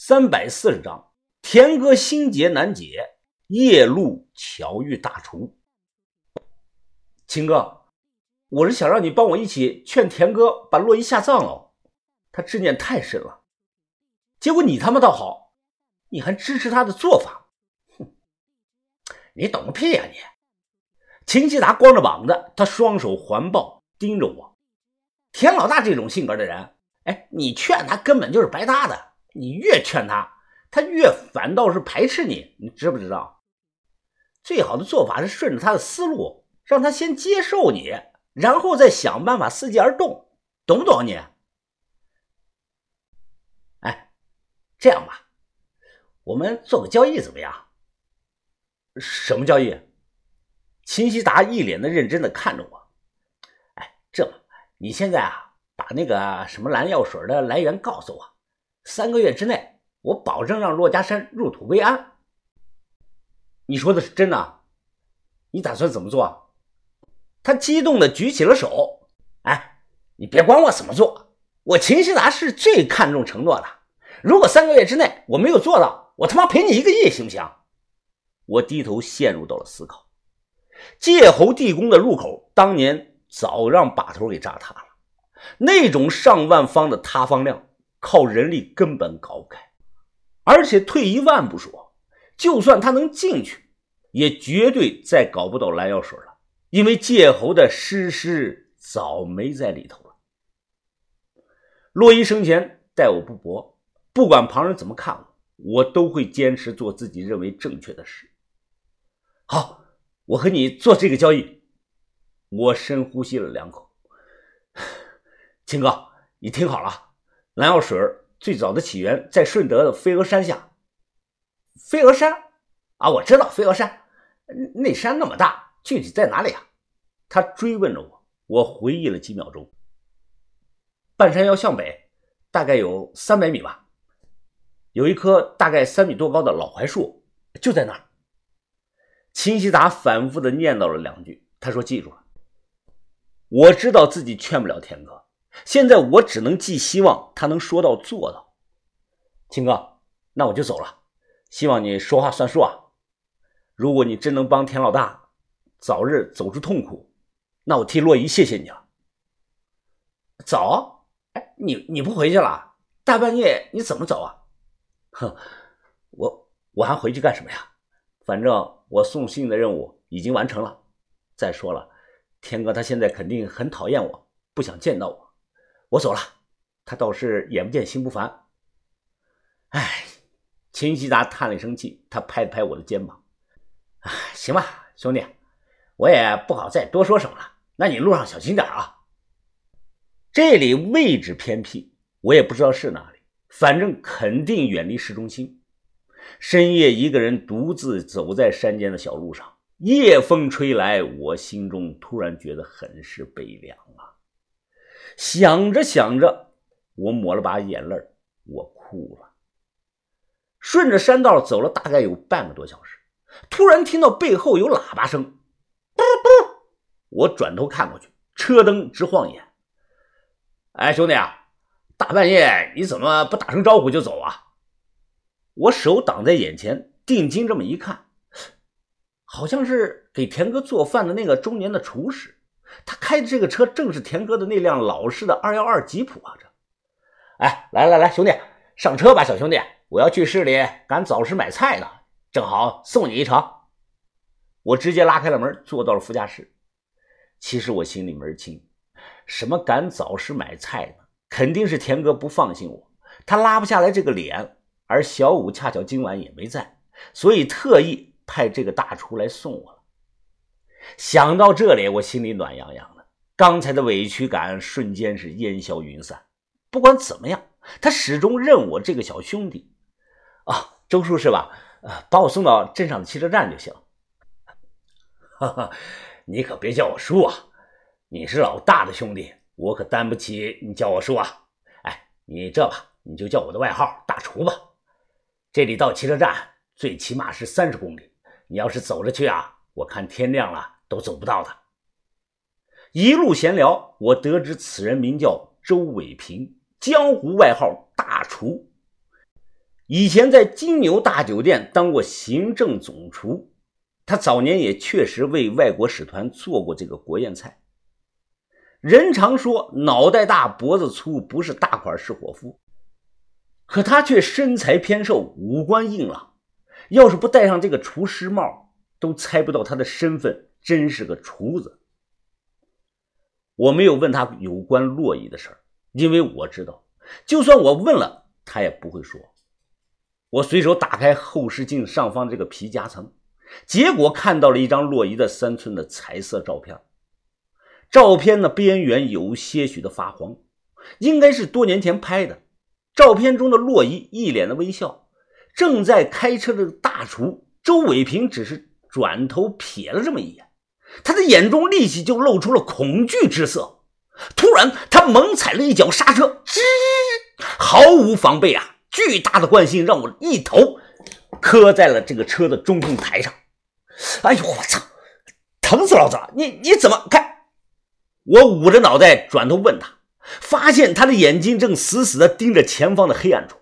三百四十章，田哥心结难解，夜路巧遇大厨。秦哥，我是想让你帮我一起劝田哥把洛伊下葬了，他执念太深了。结果你他妈倒好，你还支持他的做法，哼！你懂个屁呀你！秦希达光着膀子，他双手环抱，盯着我。田老大这种性格的人，哎，你劝他根本就是白搭的。你越劝他，他越反倒是排斥你，你知不知道？最好的做法是顺着他的思路，让他先接受你，然后再想办法伺机而动，懂不懂你？哎，这样吧，我们做个交易怎么样？什么交易？秦希达一脸的认真的看着我。哎，这么，你现在啊，把那个什么蓝药水的来源告诉我。三个月之内，我保证让骆家山入土为安。你说的是真的？你打算怎么做？他激动的举起了手。哎，你别管我怎么做，我秦希达是最看重承诺的。如果三个月之内我没有做到，我他妈赔你一个亿，行不行？我低头陷入到了思考。界侯地宫的入口，当年早让把头给炸塌了，那种上万方的塌方量。靠人力根本搞不开，而且退一万步说，就算他能进去，也绝对再搞不到蓝药水了，因为界侯的尸尸早没在里头了。洛伊生前待我不薄，不管旁人怎么看我，我都会坚持做自己认为正确的事。好，我和你做这个交易。我深呼吸了两口，秦哥，你听好了。蓝药水最早的起源在顺德的飞鹅山下。飞鹅山啊，我知道飞鹅山，那山那么大，具体在哪里啊？他追问着我，我回忆了几秒钟。半山腰向北，大概有三百米吧，有一棵大概三米多高的老槐树，就在那儿。秦希达反复的念叨了两句，他说：“记住了。”我知道自己劝不了天哥。现在我只能寄希望他能说到做到，秦哥，那我就走了。希望你说话算数啊！如果你真能帮田老大早日走出痛苦，那我替洛伊谢谢你了。走？哎，你你不回去了？大半夜你怎么走啊？哼，我我还回去干什么呀？反正我送信的任务已经完成了。再说了，天哥他现在肯定很讨厌我，不想见到我。我走了，他倒是眼不见心不烦。哎，秦西达叹了一声气，他拍了拍我的肩膀：“啊，行吧，兄弟，我也不好再多说什么了。那你路上小心点啊。这里位置偏僻，我也不知道是哪里，反正肯定远离市中心。深夜一个人独自走在山间的小路上，夜风吹来，我心中突然觉得很是悲凉啊。”想着想着，我抹了把眼泪，我哭了。顺着山道走了大概有半个多小时，突然听到背后有喇叭声，嘟嘟。我转头看过去，车灯直晃眼。哎，兄弟啊，大半夜你怎么不打声招呼就走啊？我手挡在眼前，定睛这么一看，好像是给田哥做饭的那个中年的厨师。他开的这个车正是田哥的那辆老式的二幺二吉普啊！这，哎，来来来，兄弟，上车吧，小兄弟，我要去市里赶早市买菜呢，正好送你一程。我直接拉开了门，坐到了副驾驶。其实我心里门清，什么赶早市买菜呢？肯定是田哥不放心我，他拉不下来这个脸。而小五恰巧今晚也没在，所以特意派这个大厨来送我。想到这里，我心里暖洋洋的，刚才的委屈感瞬间是烟消云散。不管怎么样，他始终认我这个小兄弟。啊，周叔是吧？呃，把我送到镇上的汽车站就行。哈哈，你可别叫我叔啊！你是老大的兄弟，我可担不起你叫我叔啊。哎，你这吧，你就叫我的外号大厨吧。这里到汽车站最起码是三十公里，你要是走着去啊。我看天亮了都走不到的。一路闲聊，我得知此人名叫周伟平，江湖外号大厨。以前在金牛大酒店当过行政总厨，他早年也确实为外国使团做过这个国宴菜。人常说脑袋大脖子粗不是大款是伙夫，可他却身材偏瘦，五官硬朗。要是不戴上这个厨师帽，都猜不到他的身份真是个厨子。我没有问他有关洛伊的事儿，因为我知道，就算我问了，他也不会说。我随手打开后视镜上方这个皮夹层，结果看到了一张洛伊的三寸的彩色照片。照片的边缘有些许的发黄，应该是多年前拍的。照片中的洛伊一脸的微笑，正在开车的大厨周伟平只是转头瞥了这么一眼，他的眼中立即就露出了恐惧之色。突然，他猛踩了一脚刹车，吱，毫无防备啊！巨大的惯性让我一头磕在了这个车的中控台上。哎呦，我操，疼死老子了！你你怎么看？我捂着脑袋转头问他，发现他的眼睛正死死地盯着前方的黑暗处。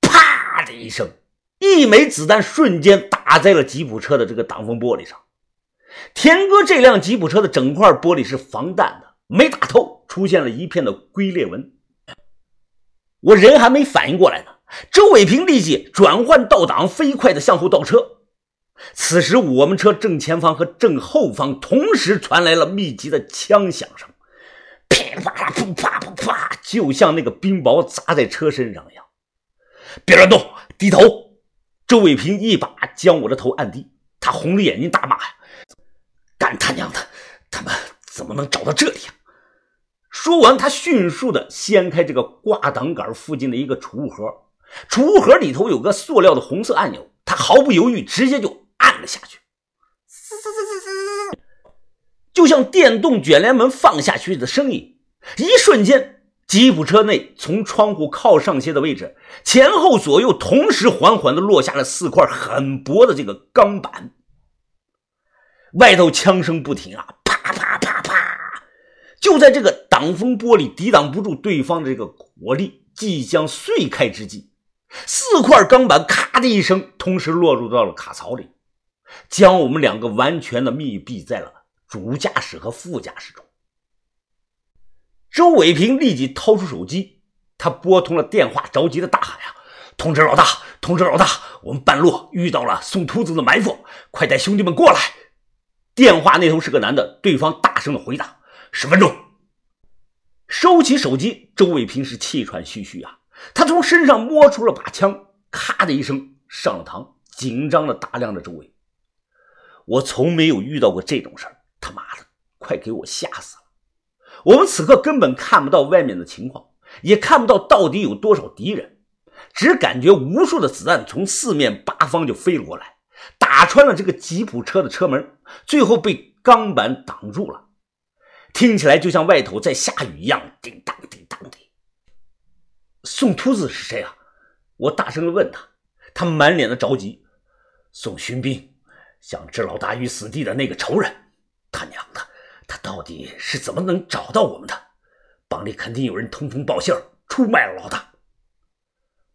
啪的一声，一枚子弹瞬间打在了吉普车的这个挡风玻璃上。田哥这辆吉普车的整块玻璃是防弹的，没打透，出现了一片的龟裂纹。我人还没反应过来呢，周伟平立即转换倒挡，飞快的向后倒车。此时，我们车正前方和正后方同时传来了密集的枪响声，噼里啪啦、砰啪砰啪，就像那个冰雹砸在车身上一样。别乱动，低头！周伟平一把将我的头按低，他红着眼睛大骂：“呀：“干他娘的！他们怎么能找到这里呀？”说完，他迅速的掀开这个挂挡杆附近的一个储物盒，储物盒里头有个塑料的红色按钮，他毫不犹豫，直接就。按了下去，嘶嘶嘶嘶嘶，就像电动卷帘门放下去的声音。一瞬间，吉普车内从窗户靠上些的位置，前后左右同时缓缓的落下了四块很薄的这个钢板。外头枪声不停啊，啪啪啪啪！就在这个挡风玻璃抵挡不住对方的这个火力，即将碎开之际，四块钢板咔的一声，同时落入到了卡槽里。将我们两个完全的密闭在了主驾驶和副驾驶中。周伟平立即掏出手机，他拨通了电话，着急的大喊：“呀，通知老大，通知老大，我们半路遇到了送秃子的埋伏，快带兄弟们过来！”电话那头是个男的，对方大声的回答：“十分钟。”收起手机，周伟平是气喘吁吁啊，他从身上摸出了把枪，咔的一声上了膛，紧张的打量着周围。我从没有遇到过这种事儿，他妈的，快给我吓死了！我们此刻根本看不到外面的情况，也看不到到底有多少敌人，只感觉无数的子弹从四面八方就飞了过来，打穿了这个吉普车的车门，最后被钢板挡住了。听起来就像外头在下雨一样，叮当叮当的。宋秃子是谁啊？我大声的问他，他满脸的着急。宋寻兵。想置老大于死地的那个仇人，他娘的，他到底是怎么能找到我们的？帮里肯定有人通风报信出卖了老大。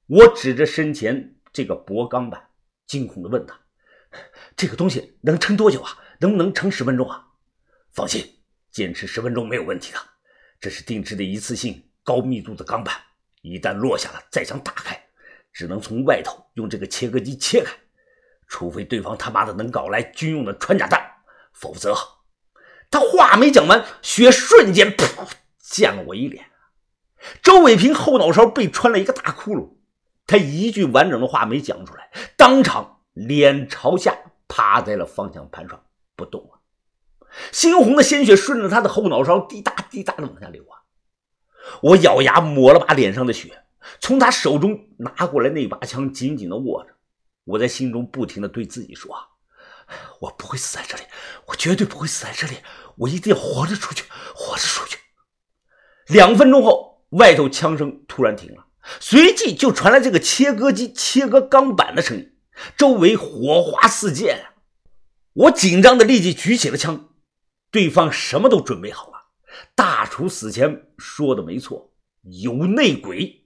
我指着身前这个薄钢板，惊恐的问他：“这个东西能撑多久啊？能不能撑十分钟啊？”放心，坚持十分钟没有问题的。这是定制的一次性高密度的钢板，一旦落下了，再想打开，只能从外头用这个切割机切开。除非对方他妈的能搞来军用的穿甲弹，否则……他话没讲完，血瞬间噗溅了我一脸。周伟平后脑勺被穿了一个大窟窿，他一句完整的话没讲出来，当场脸朝下趴在了方向盘上不动了。猩红的鲜血顺着他的后脑勺滴答滴答的往下流啊！我咬牙抹了把脸上的血，从他手中拿过来那把枪，紧紧的握着。我在心中不停的对自己说：“我不会死在这里，我绝对不会死在这里，我一定要活着出去，活着出去。”两分钟后，外头枪声突然停了，随即就传来这个切割机切割钢板的声音，周围火花四溅。我紧张的立即举起了枪，对方什么都准备好了。大厨死前说的没错，有内鬼。